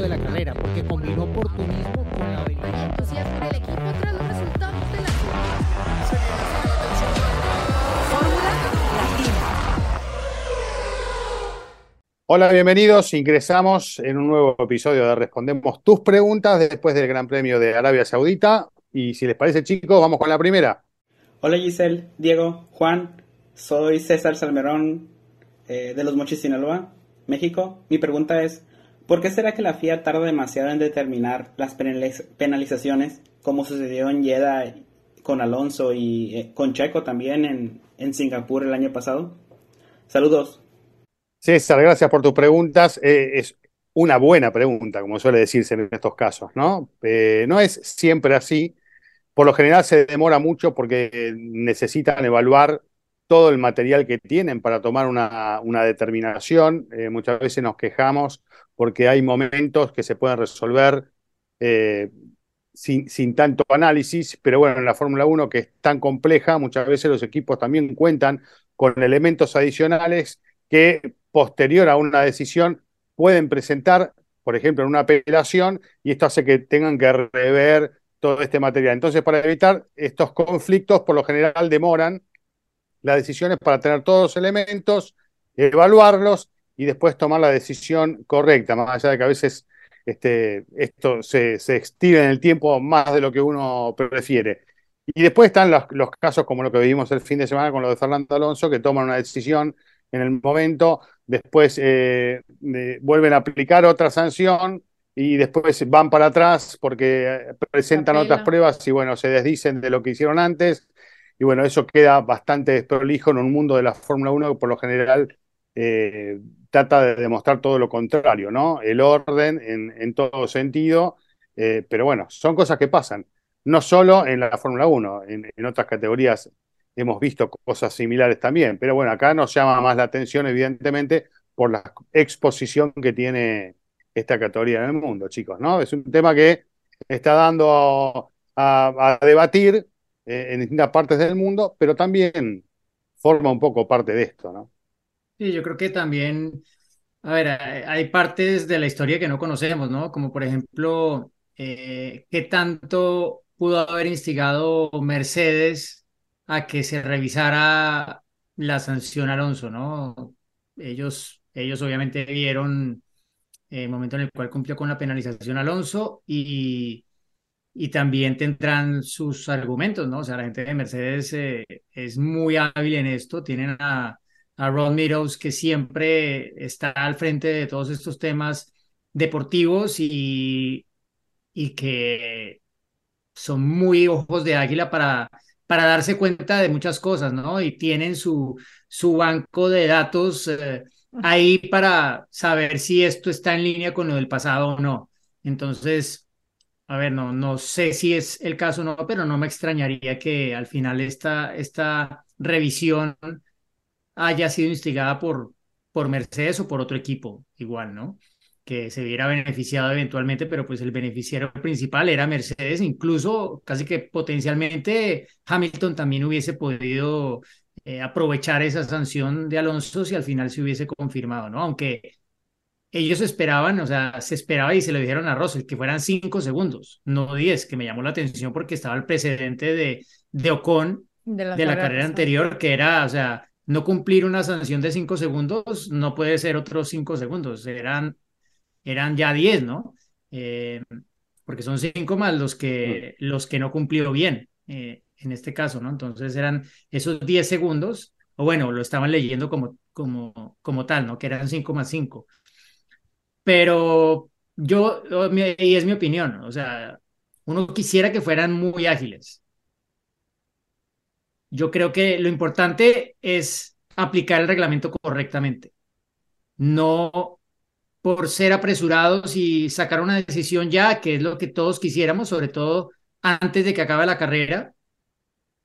de la carrera, porque combinó oportunismo con la habilidad. Hay entusiasmo en el equipo tras los resultados de la Fórmula Latina. Hola, bienvenidos. Ingresamos en un nuevo episodio de Respondemos tus preguntas después del Gran Premio de Arabia Saudita. Y si les parece, chicos, vamos con la primera. Hola Giselle, Diego, Juan, soy César Salmerón eh, de Los Mochis, Sinaloa, México. Mi pregunta es, ¿por qué será que la FIA tarda demasiado en determinar las penaliz- penalizaciones, como sucedió en Jeddah con Alonso y eh, con Checo también en, en Singapur el año pasado? Saludos. César, gracias por tus preguntas. Eh, es una buena pregunta, como suele decirse en estos casos, ¿no? Eh, no es siempre así. Por lo general se demora mucho porque necesitan evaluar todo el material que tienen para tomar una, una determinación. Eh, muchas veces nos quejamos porque hay momentos que se pueden resolver eh, sin, sin tanto análisis, pero bueno, en la Fórmula 1 que es tan compleja, muchas veces los equipos también cuentan con elementos adicionales que posterior a una decisión pueden presentar, por ejemplo, en una apelación, y esto hace que tengan que rever todo este material. Entonces, para evitar estos conflictos, por lo general demoran las decisiones para tener todos los elementos, evaluarlos y después tomar la decisión correcta, más allá de que a veces este, esto se, se estira en el tiempo más de lo que uno prefiere. Y después están los, los casos como lo que vivimos el fin de semana con lo de Fernando Alonso, que toman una decisión en el momento, después eh, eh, vuelven a aplicar otra sanción y después van para atrás porque eh, presentan otras pruebas y bueno, se desdicen de lo que hicieron antes. Y bueno, eso queda bastante desprolijo en un mundo de la Fórmula 1 que por lo general eh, trata de demostrar todo lo contrario, ¿no? El orden en, todo sentido. eh, pero bueno, son cosas que pasan. No solo en la Fórmula 1, en, otras categorías hemos visto cosas similares también. Pero bueno, acá nos llama más la atención, evidentemente, por la exposición que tiene esta categoría en el mundo, chicos, ¿no? Es un tema que está dando a debatir eh, en distintas partes del mundo, pero también forma un poco parte de esto, ¿no? Sí, yo creo que también, a ver, hay, hay partes de la historia que no conocemos, ¿no? Como por ejemplo, eh, qué tanto pudo haber instigado Mercedes a que se revisara la sanción Alonso, ¿no? Ellos, ellos obviamente vieron el momento en el cual cumplió con la penalización Alonso y, y también tendrán sus argumentos, ¿no? O sea, la gente de Mercedes eh, es muy hábil en esto, tienen a a Ron Meadows, que siempre está al frente de todos estos temas deportivos y, y que son muy ojos de águila para, para darse cuenta de muchas cosas, ¿no? Y tienen su, su banco de datos eh, ahí para saber si esto está en línea con lo del pasado o no. Entonces, a ver, no, no sé si es el caso o no, pero no me extrañaría que al final esta, esta revisión haya sido instigada por, por Mercedes o por otro equipo, igual, ¿no? Que se viera beneficiado eventualmente, pero pues el beneficiario principal era Mercedes, incluso casi que potencialmente Hamilton también hubiese podido eh, aprovechar esa sanción de Alonso si al final se hubiese confirmado, ¿no? Aunque ellos esperaban, o sea, se esperaba y se lo dijeron a Russell que fueran cinco segundos, no diez, que me llamó la atención porque estaba el precedente de, de Ocon de la, de la carrera anterior, que era, o sea, no cumplir una sanción de cinco segundos no puede ser otros cinco segundos, eran, eran ya diez, ¿no? Eh, porque son cinco más los que, los que no cumplió bien, eh, en este caso, ¿no? Entonces eran esos diez segundos, o bueno, lo estaban leyendo como, como, como tal, ¿no? Que eran cinco más cinco. Pero yo, o mi- y es mi opinión, o sea, uno quisiera que fueran muy ágiles. Yo creo que lo importante es aplicar el reglamento correctamente, no por ser apresurados y sacar una decisión ya, que es lo que todos quisiéramos, sobre todo antes de que acabe la carrera,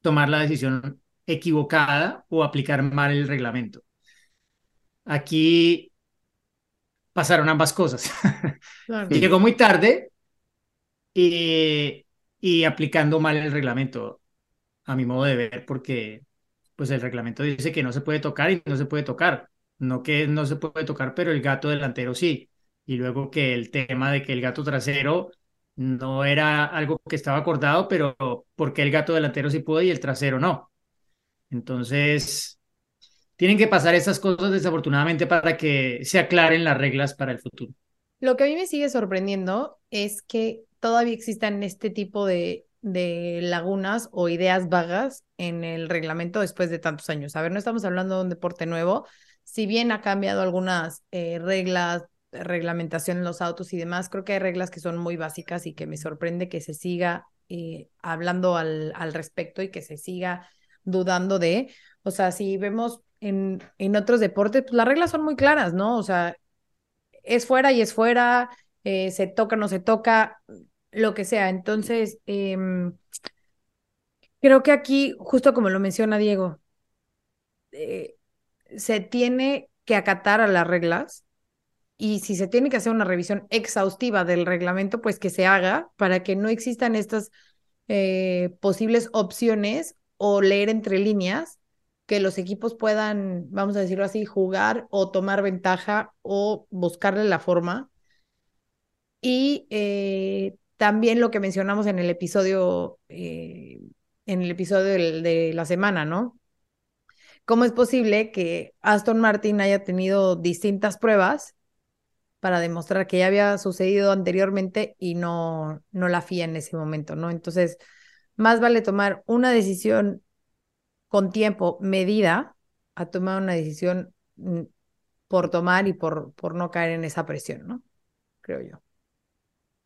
tomar la decisión equivocada o aplicar mal el reglamento. Aquí pasaron ambas cosas. Claro. Llegó muy tarde y, y aplicando mal el reglamento, a mi modo de ver, porque pues el reglamento dice que no se puede tocar y no se puede tocar. No que no se puede tocar, pero el gato delantero sí. y luego que el tema de que el gato trasero no era algo que estaba acordado, pero porque el gato delantero sí puede y el trasero no. Entonces, tienen que pasar esas cosas desafortunadamente para que se aclaren las reglas para el futuro. Lo que a mí me sigue sorprendiendo es que todavía existan este tipo de, lagunas o ideas vagas en el reglamento después de tantos años. A ver, no estamos hablando de un deporte nuevo, si bien ha cambiado algunas eh, reglas, reglamentación en los autos y demás, creo que hay reglas que son muy básicas y que me sorprende que se siga eh, hablando al respecto y que se siga dudando de, o sea, si vemos en, en otros deportes, pues las reglas son muy claras, ¿no? O sea, es fuera y es fuera, eh, se toca, no se toca, lo que sea. Entonces, em, creo que aquí, justo como lo menciona Diego, eh, se tiene que acatar a las reglas y si se tiene que hacer una revisión exhaustiva del reglamento, pues que se haga para que no existan estas eh, posibles opciones o leer entre líneas que los equipos puedan, vamos a decirlo así, jugar o tomar ventaja o buscarle la forma. Y eh, también lo que mencionamos en el episodio, eh, en el episodio de la semana, ¿no? ¿Cómo es posible que Aston Martin haya tenido distintas pruebas para demostrar que ya había sucedido anteriormente y no, no la FIA en ese momento, ¿no? Entonces, más vale tomar una decisión con tiempo, medida, a tomar una decisión mm, por tomar y por, por no caer en esa presión, ¿no? Creo yo.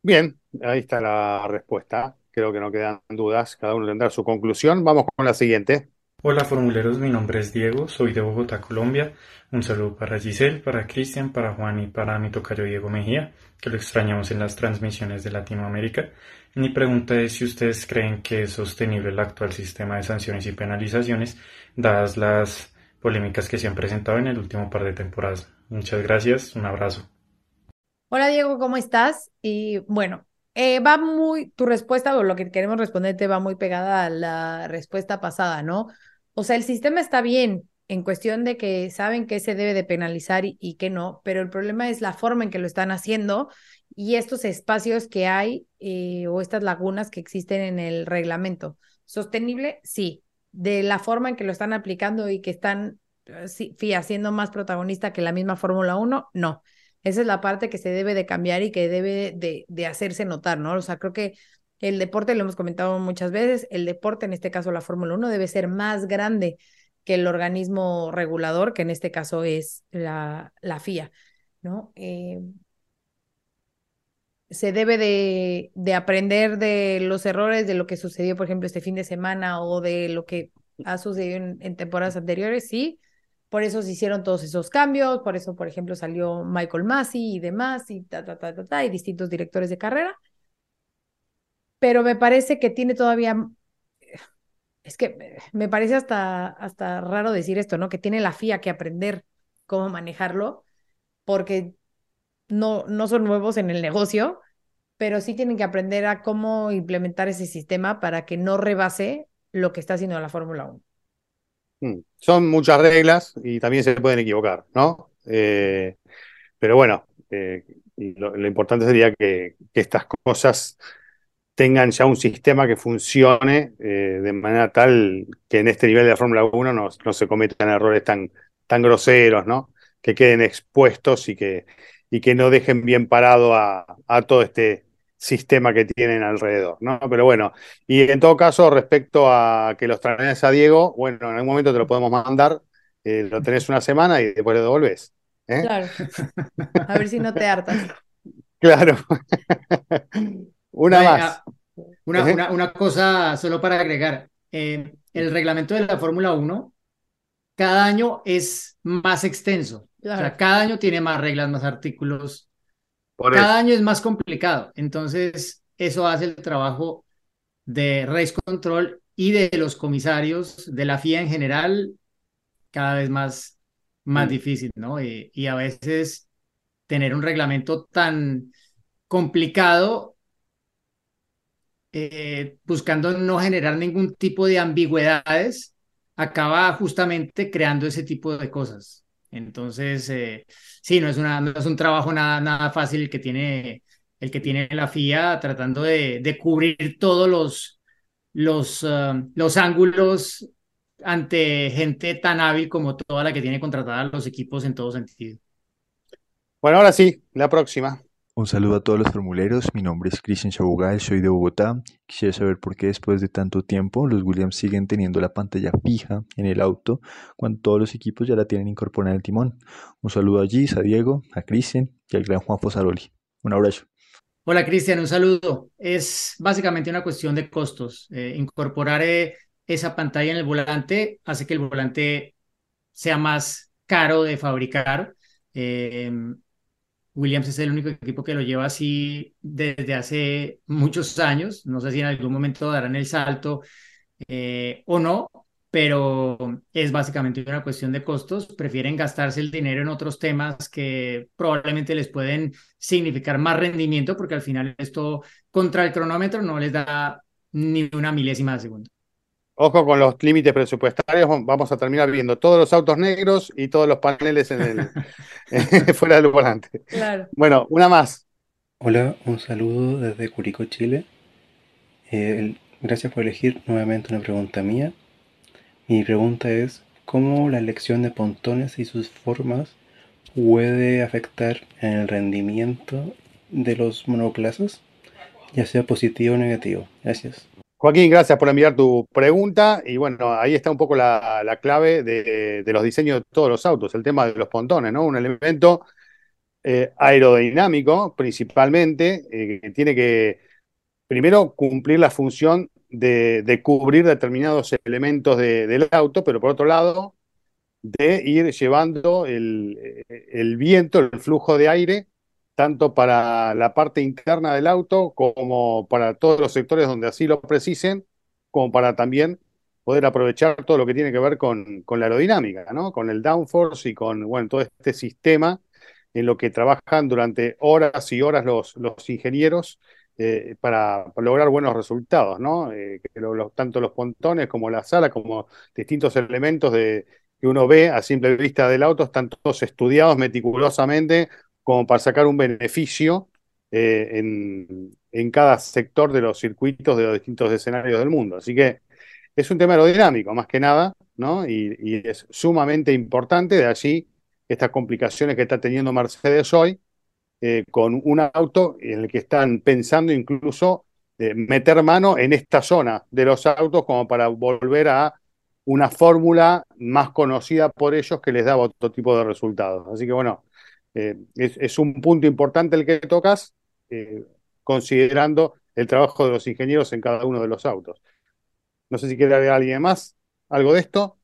Bien, ahí está la respuesta. Creo que no quedan dudas. Cada uno tendrá su conclusión. Vamos con la siguiente. Hola formuleros, mi nombre es Diego, soy de Bogotá, Colombia. Un saludo para Giselle, para Cristian, para Juan y para mi tocayo Diego Mejía, que lo extrañamos en las transmisiones de Latinoamérica. Mi pregunta es si ustedes creen que es sostenible el actual sistema de sanciones y penalizaciones, dadas las polémicas que se han presentado en el último par de temporadas. Muchas gracias, un abrazo. Hola Diego, ¿cómo estás? Y bueno, eh, va muy, tu respuesta o lo que queremos responderte va muy pegada a la respuesta pasada, ¿no? O sea, el sistema está bien en cuestión de que saben que se debe de penalizar y, que no, pero el problema es la forma en que lo están haciendo y estos espacios que hay eh, o estas lagunas que existen en el reglamento. Sostenible, sí. De la forma en que lo están aplicando y que están eh, sí, haciendo más protagonista que la misma Fórmula 1, no. Esa es la parte que se debe de cambiar y que debe de, de hacerse notar, ¿no? O sea, creo que el deporte, lo hemos comentado muchas veces, el deporte, en este caso la Fórmula 1, debe ser más grande que el organismo regulador, que en este caso es la, la FIA, ¿no? Eh, se debe de, de, aprender de los errores de lo que sucedió, por ejemplo, este fin de semana o de lo que ha sucedido en, temporadas anteriores, sí. Por eso se hicieron todos esos cambios, por eso, por ejemplo, salió Michael Massey y demás, y ta, ta, ta, ta, ta, y distintos directores de carrera pero me parece que tiene todavía, es que me parece hasta, hasta raro decir esto, ¿no? Que tiene la FIA que aprender cómo manejarlo, porque no, no son nuevos en el negocio, pero sí tienen que aprender a cómo implementar ese sistema para que no rebase lo que está haciendo la Fórmula 1. Mm, son muchas reglas y también se pueden equivocar, ¿no? Eh, pero bueno, eh, lo, importante sería que estas cosas tengan ya un sistema que funcione eh, de manera tal que en este nivel de la Fórmula 1 no, no, se cometan errores tan, tan groseros, ¿no? Que queden expuestos y que, y que no dejen bien parado a, a, todo este sistema que tienen alrededor, ¿no? Pero bueno, y en todo caso, respecto a que los traes a Diego, bueno, en algún momento te lo podemos mandar, eh, lo tenés una semana y después lo devolves. ¿eh? Claro. A ver si no te hartas. Claro. Una más. Una, una, una, cosa solo para agregar. Eh, el reglamento de la Fórmula 1 cada año es más extenso. Claro. O sea, cada año tiene más reglas, más artículos. Por cada eso. año es más complicado. Entonces, eso hace el trabajo de Race Control y de los comisarios de la FIA en general cada vez más, más mm. difícil, ¿no? Y, y a veces tener un reglamento tan complicado eh, buscando no generar ningún tipo de ambigüedades, acaba justamente creando ese tipo de cosas. Entonces, eh, sí, no es, una, no es un trabajo nada, nada fácil el que tiene, el que tiene la FIA tratando de, cubrir todos los, los, ah, los ángulos ante gente tan hábil como toda la que tiene contratada los equipos en todo sentido. Bueno, ahora sí, la próxima. Un saludo a todos los formuleros, mi nombre es Cristian Chabugal, soy de Bogotá. Quisiera saber por qué después de tanto tiempo los Williams siguen teniendo la pantalla fija en el auto cuando todos los equipos ya la tienen incorporada en el timón. Un saludo a Gis, a Diego, a Cristian y al gran Juan Fosaroli. Un abrazo. Hola Cristian, un saludo. Es básicamente una cuestión de costos. Eh, incorporar eh, esa pantalla en el volante hace que el volante sea más caro de fabricar. Eh, Williams es el único equipo que lo lleva así desde hace muchos años. No sé si en algún momento darán el salto eh, o no, pero es básicamente una cuestión de costos. Prefieren gastarse el dinero en otros temas que probablemente les pueden significar más rendimiento, porque al final esto contra el cronómetro no les da ni una milésima de segundo. Ojo con los límites presupuestarios, vamos a terminar viendo todos los autos negros y todos los paneles en el, fuera del volante. Bueno, una más. Hola, un saludo desde Curicó, Chile. Eh, gracias por elegir nuevamente una pregunta mía. Mi pregunta es, ¿cómo la elección de pontones y sus formas puede afectar en el rendimiento de los monoplazas, ya sea positivo o negativo? Gracias. Joaquín, gracias por enviar tu pregunta. Y bueno, ahí está un poco la, clave de, los diseños de todos los autos, el tema de los pontones, ¿no? Un elemento eh, aerodinámico principalmente, eh, que tiene que primero cumplir la función de, cubrir determinados elementos del auto, pero por otro lado, de ir llevando el, el viento, el flujo de aire tanto para la parte interna del auto como para todos los sectores donde así lo precisen, como para también poder aprovechar todo lo que tiene que ver con, con la aerodinámica, ¿no? con el downforce y con bueno, todo este sistema en lo que trabajan durante horas y horas los, los ingenieros eh, para, lograr buenos resultados, ¿no? Eh, tanto los pontones como la sala, como distintos elementos de, que uno ve a simple vista del auto, están todos estudiados meticulosamente como para sacar un beneficio eh, en, cada sector de los circuitos de los distintos escenarios del mundo. Así que es un tema aerodinámico, más que nada, ¿no? Y, es sumamente importante, de allí estas complicaciones que está teniendo Mercedes hoy, eh, con un auto en el que están pensando incluso eh, meter mano en esta zona de los autos como para volver a una fórmula más conocida por ellos que les da otro tipo de resultados. Así que bueno, eh, es, un punto importante el que tocas, eh, considerando el trabajo de los ingenieros en cada uno de los autos. No sé si quiere agregar alguien más algo de esto.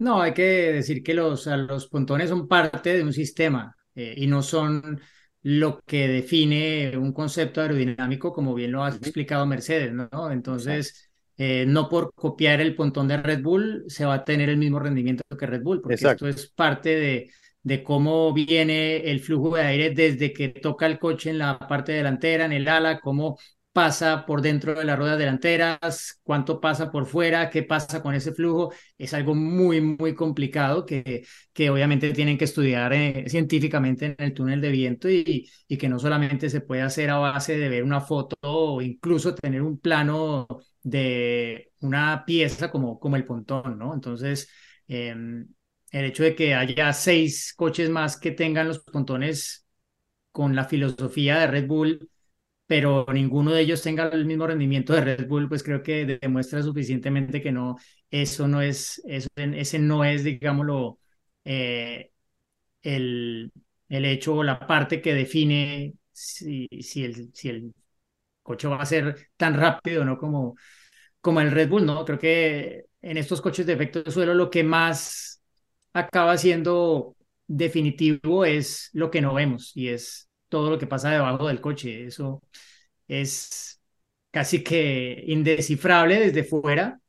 No, hay que decir que los, los pontones son parte de un sistema eh, y no son lo que define un concepto aerodinámico, como bien lo ha explicado Mercedes, ¿no? Entonces, no por copiar el pontón de Red Bull se va a tener el mismo rendimiento que Red Bull, porque esto es parte de, de cómo viene el flujo de aire desde que toca el coche en la parte delantera, en el ala, cómo pasa por dentro de las ruedas delanteras, cuánto pasa por fuera, qué pasa con ese flujo, es algo muy, muy complicado que, que obviamente tienen que estudiar eh, científicamente en el túnel de viento y, y, que no solamente se puede hacer a base de ver una foto o incluso tener un plano de una pieza como, como el pontón, ¿no? Entonces, em, el hecho de que haya seis coches más que tengan los pontones con la filosofía de Red Bull, pero ninguno de ellos tenga el mismo rendimiento de Red Bull, pues creo que demuestra suficientemente que no, eso no es, eso, ese no es, digámoslo, eh, el, el hecho o la parte que define si, si, el, si el coche va a ser tan rápido, ¿no? Como, como el Red Bull, ¿no? Creo que en estos coches de efecto de suelo lo que más acaba siendo definitivo es lo que no vemos y es todo lo que pasa debajo del coche. Eso es casi que indescifrable desde fuera.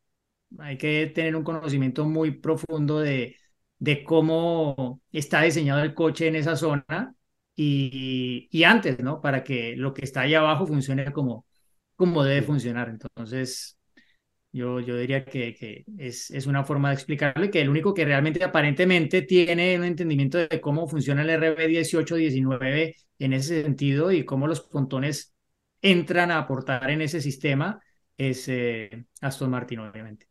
Hay que tener un conocimiento muy profundo de, de cómo está diseñado el coche en esa zona y, y, antes, ¿no? Para que lo que está ahí abajo funcione como, como debe funcionar. Entonces, Yo, yo diría que, que es, es, una forma de explicarlo y que el único que realmente aparentemente tiene un entendimiento de cómo funciona el RB1819 en ese sentido y cómo los pontones entran a aportar en ese sistema es eh, Aston Martin, obviamente.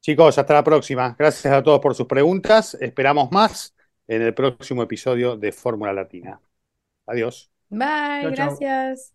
Chicos, hasta la próxima. Gracias a todos por sus preguntas. Esperamos más en el próximo episodio de Fórmula Latina. Adiós. Bye, gracias.